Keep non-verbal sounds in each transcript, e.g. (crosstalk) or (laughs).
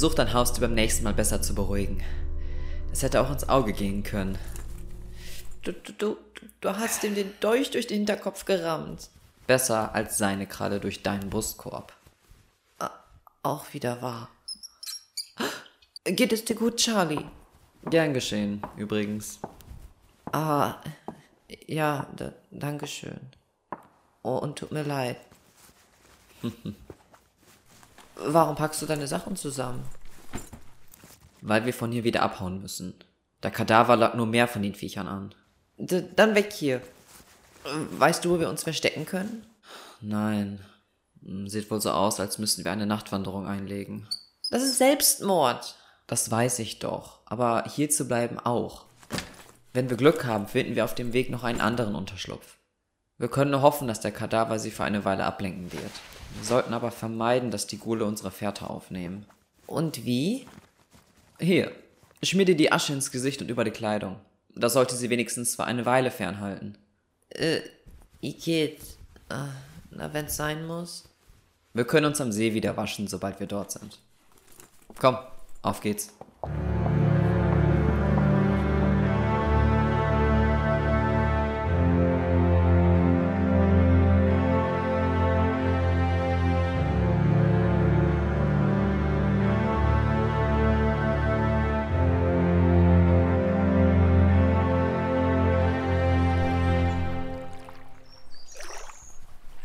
Versuch dein Haustier beim nächsten Mal besser zu beruhigen. Das hätte auch ins Auge gehen können. Du, du, du, du hast ihm den Dolch durch den Hinterkopf gerammt. Besser als seine Kralle durch deinen Brustkorb. Auch wieder wahr. (gasps) Geht es dir gut, Charlie? Gern geschehen, übrigens. Ah, ja, da, danke schön. Oh, und tut mir leid. (laughs) Warum packst du deine Sachen zusammen? Weil wir von hier wieder abhauen müssen. Der Kadaver lag nur mehr von den Viechern an. D dann weg hier. Weißt du, wo wir uns verstecken können? Nein. Sieht wohl so aus, als müssten wir eine Nachtwanderung einlegen. Das ist Selbstmord. Das weiß ich doch. Aber hier zu bleiben auch. Wenn wir Glück haben, finden wir auf dem Weg noch einen anderen Unterschlupf. Wir können nur hoffen, dass der Kadaver sie für eine Weile ablenken wird. Wir sollten aber vermeiden, dass die Gule unsere Fährte aufnehmen. Und wie? Hier, schmier dir die Asche ins Gesicht und über die Kleidung. Das sollte sie wenigstens für eine Weile fernhalten. Äh, Igitt. Äh, na, wenn's sein muss. Wir können uns am See wieder waschen, sobald wir dort sind. Komm, auf geht's.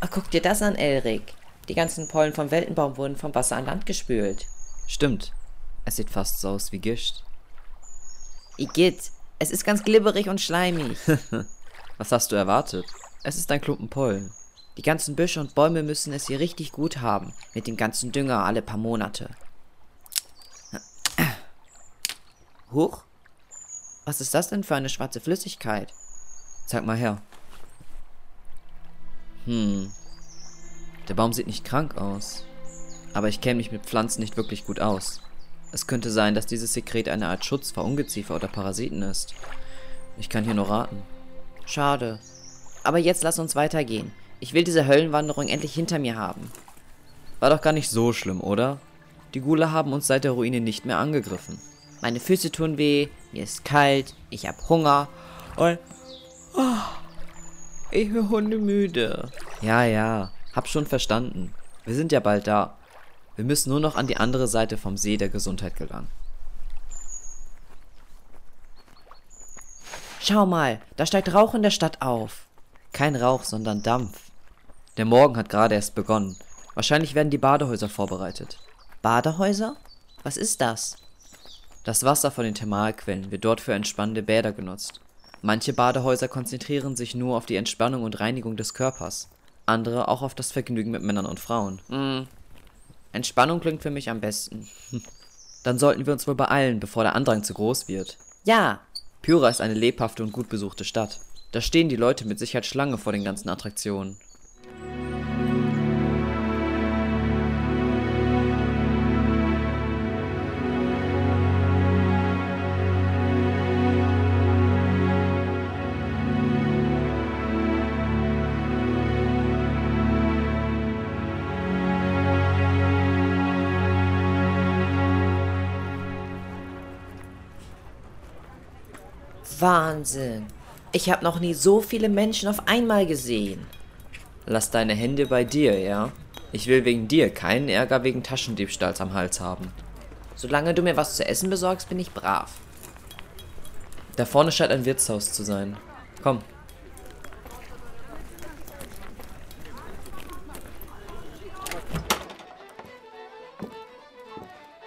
Ach, guck dir das an, Elrik. Die ganzen Pollen vom Weltenbaum wurden vom Wasser an Land gespült. Stimmt. Es sieht fast so aus wie Gischt. Igitt, es ist ganz glibberig und schleimig. (laughs) Was hast du erwartet? Es ist ein Klumpen Pollen. Die ganzen Büsche und Bäume müssen es hier richtig gut haben, mit dem ganzen Dünger alle paar Monate. Huch? Was ist das denn für eine schwarze Flüssigkeit? Zeig mal her. Hm. Der Baum sieht nicht krank aus. Aber ich kenne mich mit Pflanzen nicht wirklich gut aus. Es könnte sein, dass dieses Sekret eine Art Schutz vor Ungeziefer oder Parasiten ist. Ich kann hier nur raten. Schade. Aber jetzt lass uns weitergehen. Ich will diese Höllenwanderung endlich hinter mir haben. War doch gar nicht so schlimm, oder? Die Gule haben uns seit der Ruine nicht mehr angegriffen. Meine Füße tun weh, mir ist kalt, ich hab Hunger und... Oh, ich bin hundemüde. Ja, ja, hab schon verstanden. Wir sind ja bald da. Wir müssen nur noch an die andere Seite vom See der Gesundheit gelangen. Schau mal, da steigt Rauch in der Stadt auf. Kein Rauch, sondern Dampf. Der Morgen hat gerade erst begonnen. Wahrscheinlich werden die Badehäuser vorbereitet. Badehäuser? Was ist das? Das Wasser von den Thermalquellen wird dort für entspannende Bäder genutzt. Manche Badehäuser konzentrieren sich nur auf die Entspannung und Reinigung des Körpers, andere auch auf das Vergnügen mit Männern und Frauen. Mm. Entspannung klingt für mich am besten. (laughs) Dann sollten wir uns wohl beeilen, bevor der Andrang zu groß wird. Ja. Pyra ist eine lebhafte und gut besuchte Stadt. Da stehen die Leute mit Sicherheit Schlange vor den ganzen Attraktionen. Wahnsinn. Ich habe noch nie so viele Menschen auf einmal gesehen. Lass deine Hände bei dir, ja? Ich will wegen dir keinen Ärger wegen Taschendiebstahls am Hals haben. Solange du mir was zu essen besorgst, bin ich brav. Da vorne scheint ein Wirtshaus zu sein. Komm.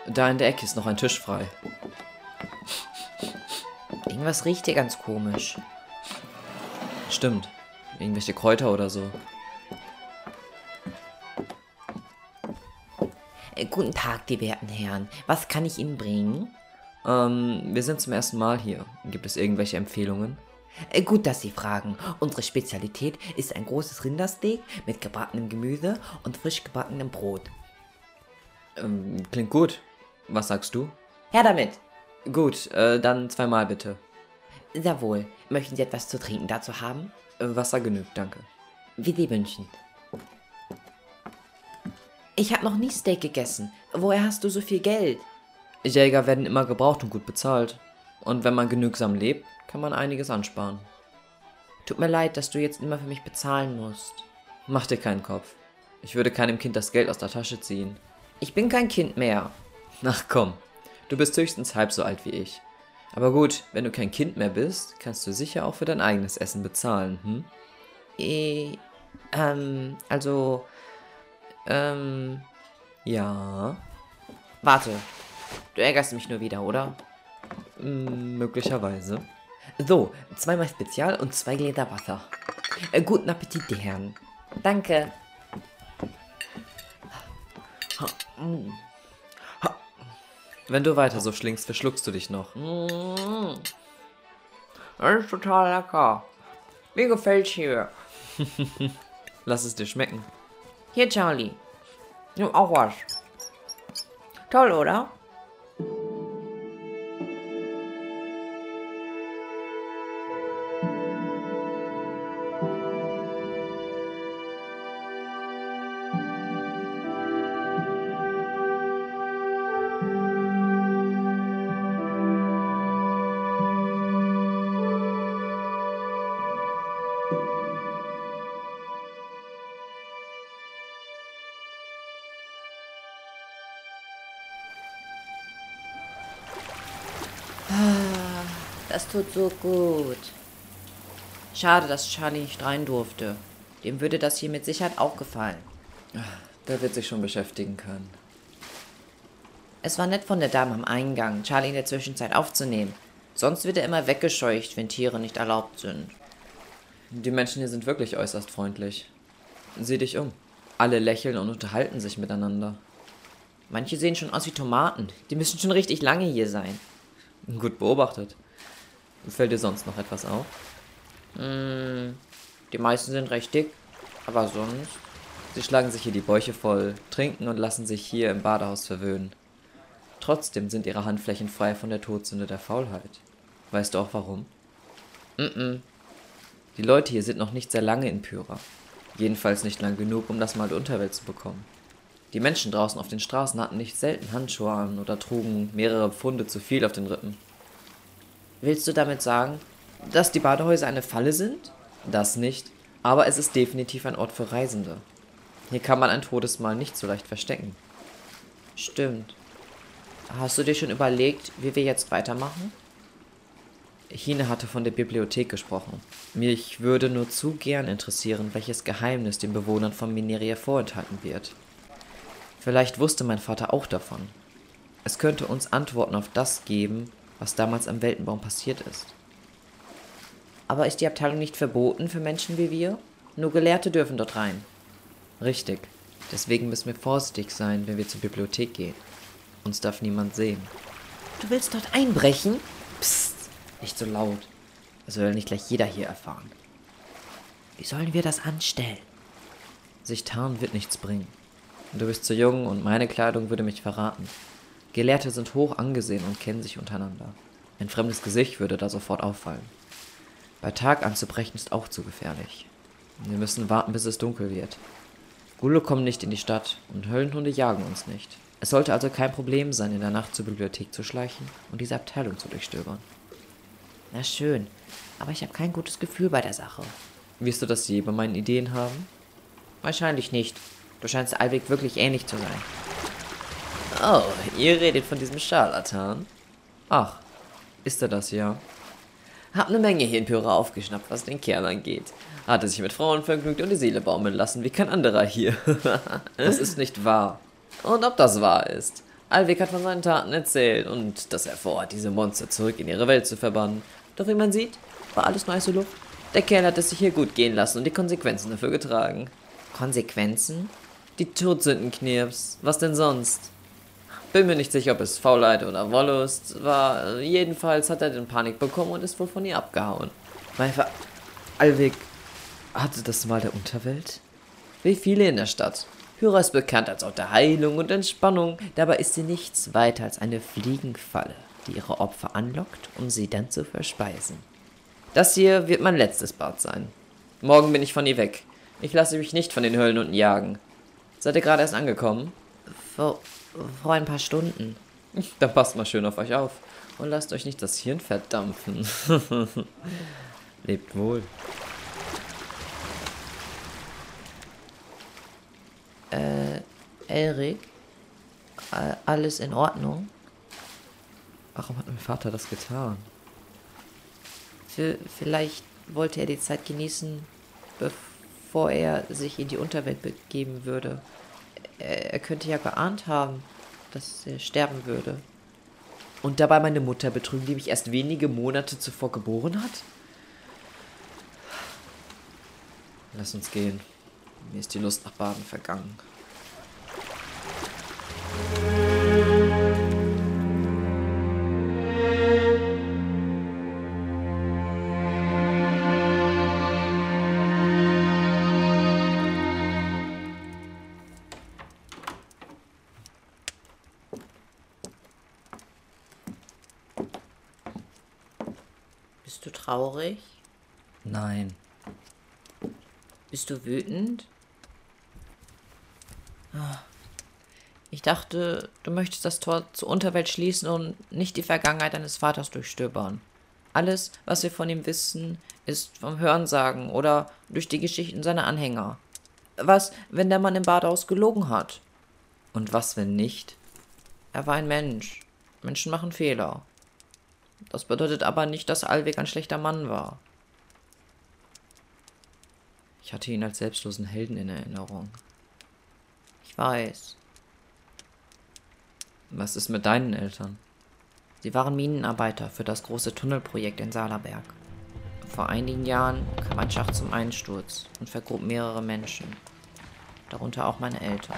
Da in der Ecke ist noch ein Tisch frei. Irgendwas riecht hier ganz komisch. Stimmt. Irgendwelche Kräuter oder so. Äh, guten Tag, die werten Herren. Was kann ich Ihnen bringen? Ähm, wir sind zum ersten Mal hier. Gibt es irgendwelche Empfehlungen? Äh, gut, dass Sie fragen. Unsere Spezialität ist ein großes Rindersteak mit gebratenem Gemüse und frisch gebackenem Brot. Ähm, klingt gut. Was sagst du? Her damit! Gut, äh, dann zweimal bitte. Sehr wohl. Möchten Sie etwas zu trinken dazu haben? Äh, Wasser genügt, danke. Wie Sie wünschen. Ich habe noch nie Steak gegessen. Woher hast du so viel Geld? Jäger werden immer gebraucht und gut bezahlt. Und wenn man genügsam lebt, kann man einiges ansparen. Tut mir leid, dass du jetzt immer für mich bezahlen musst. Mach dir keinen Kopf. Ich würde keinem Kind das Geld aus der Tasche ziehen. Ich bin kein Kind mehr. Ach komm, du bist höchstens halb so alt wie ich. Aber gut, wenn du kein Kind mehr bist, kannst du sicher auch für dein eigenes Essen bezahlen, hm? Eh, ähm, also, ähm, Ja, warte. Du ärgerst mich nur wieder, oder? mm, möglicherweise. So, zweimal Spezial und zwei Gläser Wasser. Äh, guten Appetit, die Herren. Danke. Wenn du weiter so schlingst, verschluckst du dich noch. Mm. Das ist total lecker. Mir gefällt's hier. (laughs) Lass es dir schmecken. Hier, Charlie. Nimm auch was. Toll, oder? Das tut so gut. Schade, dass Charlie nicht rein durfte. Dem würde das hier mit Sicherheit auch gefallen. Der wird sich schon beschäftigen können. Es war nett von der Dame am Eingang, Charlie in der Zwischenzeit aufzunehmen. Sonst wird er immer weggescheucht, wenn Tiere nicht erlaubt sind. Die Menschen hier sind wirklich äußerst freundlich. Sieh dich um. Alle lächeln und unterhalten sich miteinander. Manche sehen schon aus wie Tomaten. Die müssen schon richtig lange hier sein. Gut beobachtet. Fällt dir sonst noch etwas auf? Mm, die meisten sind recht dick, aber sonst. Sie schlagen sich hier die Bäuche voll, trinken und lassen sich hier im Badehaus verwöhnen. Trotzdem sind ihre Handflächen frei von der Todsünde der Faulheit. Weißt du auch warum? Mm Die Leute hier sind noch nicht sehr lange in Pyra. Jedenfalls nicht lang genug, um das mal Unterwelt zu bekommen. Die Menschen draußen auf den Straßen hatten nicht selten Handschuhe an oder trugen mehrere Pfunde zu viel auf den Rippen. Willst du damit sagen, dass die Badehäuser eine Falle sind? Das nicht, aber es ist definitiv ein Ort für Reisende. Hier kann man ein Todesmal nicht so leicht verstecken. Stimmt. Hast du dir schon überlegt, wie wir jetzt weitermachen? Hine hatte von der Bibliothek gesprochen. Mich würde nur zu gern interessieren, welches Geheimnis den Bewohnern von Mineria vorenthalten wird. Vielleicht wusste mein Vater auch davon. Es könnte uns Antworten auf das geben, was damals am Weltenbaum passiert ist. Aber ist die Abteilung nicht verboten für Menschen wie wir? Nur Gelehrte dürfen dort rein. Richtig. Deswegen müssen wir vorsichtig sein, wenn wir zur Bibliothek gehen. Uns darf niemand sehen. Du willst dort einbrechen? Psst, nicht so laut. Es soll nicht gleich jeder hier erfahren. Wie sollen wir das anstellen? Sich tarnen wird nichts bringen. Du bist zu jung und meine Kleidung würde mich verraten. Gelehrte sind hoch angesehen und kennen sich untereinander. Ein fremdes Gesicht würde da sofort auffallen. Bei Tag anzubrechen ist auch zu gefährlich. Wir müssen warten, bis es dunkel wird. Gule kommen nicht in die Stadt und Höllenhunde jagen uns nicht. Es sollte also kein Problem sein, in der Nacht zur Bibliothek zu schleichen und diese Abteilung zu durchstöbern. Na schön, aber ich habe kein gutes Gefühl bei der Sache. Wirst du das je bei meinen Ideen haben? Wahrscheinlich nicht. Du scheinst Alweg wirklich ähnlich zu sein. Oh, ihr redet von diesem Scharlatan? Ach, ist er das ja? Hab ne Menge hier aufgeschnappt, was den Kerl angeht. Hatte sich mit Frauen vergnügt und die Seele baumeln lassen, wie kein anderer hier. (laughs) das ist nicht wahr. Und ob das wahr ist? Alweg hat von seinen Taten erzählt und dass er vorhat, diese Monster zurück in ihre Welt zu verbannen. Doch wie man sieht, war alles heiße Luft. Der Kerl hat es sich hier gut gehen lassen und die Konsequenzen dafür getragen. Konsequenzen? Die Todsündenknirps. Was denn sonst? Bin mir nicht sicher, ob es Faulheit oder Wollust war. Jedenfalls hat er den Panik bekommen und ist wohl von ihr abgehauen. Mein Ver Alweg hatte das mal der Unterwelt? Wie viele in der Stadt. Hyra ist bekannt als Ort der Heilung und Entspannung. Dabei ist sie nichts weiter als eine Fliegenfalle, die ihre Opfer anlockt, um sie dann zu verspeisen. Das hier wird mein letztes Bad sein. Morgen bin ich von ihr weg. Ich lasse mich nicht von den Höllenhunden jagen. Seid ihr gerade erst angekommen? Vor, vor ein paar Stunden. Dann passt mal schön auf euch auf und lasst euch nicht das Hirn verdampfen. (laughs) Lebt wohl. Äh, Erik? Äh, alles in Ordnung? Warum hat mein Vater das getan? Für, vielleicht wollte er die Zeit genießen, bevor er sich in die Unterwelt begeben würde. Er, er könnte ja geahnt haben, dass er sterben würde. Und dabei meine Mutter betrügen, die mich erst wenige Monate zuvor geboren hat? Lass uns gehen. Mir ist die Lust nach Baden vergangen. Du traurig? Nein. Bist du wütend? Ah. Ich dachte, du möchtest das Tor zur Unterwelt schließen und nicht die Vergangenheit deines Vaters durchstöbern. Alles, was wir von ihm wissen, ist vom Hörensagen oder durch die Geschichten seiner Anhänger. Was, wenn der Mann im Badehaus gelogen hat? Und was, wenn nicht? Er war ein Mensch. Menschen machen Fehler. Das bedeutet aber nicht, dass Alweg ein schlechter Mann war. Ich hatte ihn als selbstlosen Helden in Erinnerung. Ich weiß. Was ist mit deinen Eltern? Sie waren Minenarbeiter für das große Tunnelprojekt in Salerberg. Vor einigen Jahren kam ein Schacht zum Einsturz und vergrub mehrere Menschen, darunter auch meine Eltern.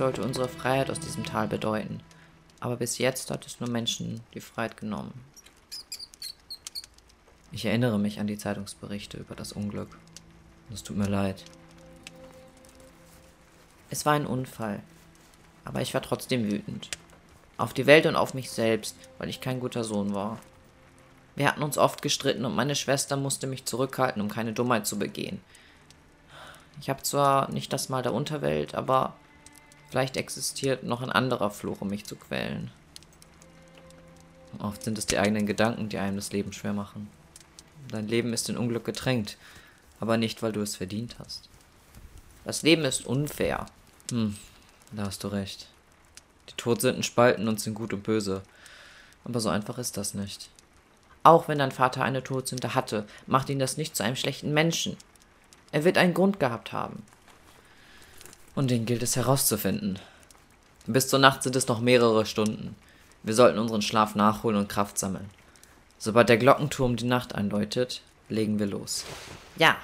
Sollte unsere Freiheit aus diesem Tal bedeuten. Aber bis jetzt hat es nur Menschen die Freiheit genommen. Ich erinnere mich an die Zeitungsberichte über das Unglück. Es tut mir leid. Es war ein Unfall. Aber ich war trotzdem wütend. Auf die Welt und auf mich selbst, weil ich kein guter Sohn war. Wir hatten uns oft gestritten und meine Schwester musste mich zurückhalten, um keine Dummheit zu begehen. Ich habe zwar nicht das Mal der Unterwelt, aber vielleicht existiert noch ein anderer Fluch, um mich zu quälen. Oft sind es die eigenen Gedanken, die einem das Leben schwer machen. Dein Leben ist in Unglück getränkt, aber nicht, weil du es verdient hast. Das Leben ist unfair. Hm, da hast du recht. Die Todsünden spalten uns in Gut und Böse. Aber so einfach ist das nicht. Auch wenn dein Vater eine Todsünde hatte, macht ihn das nicht zu einem schlechten Menschen. Er wird einen Grund gehabt haben. Und den gilt es herauszufinden. Bis zur Nacht sind es noch mehrere Stunden. Wir sollten unseren Schlaf nachholen und Kraft sammeln. Sobald der Glockenturm die Nacht einläutet, legen wir los. Ja,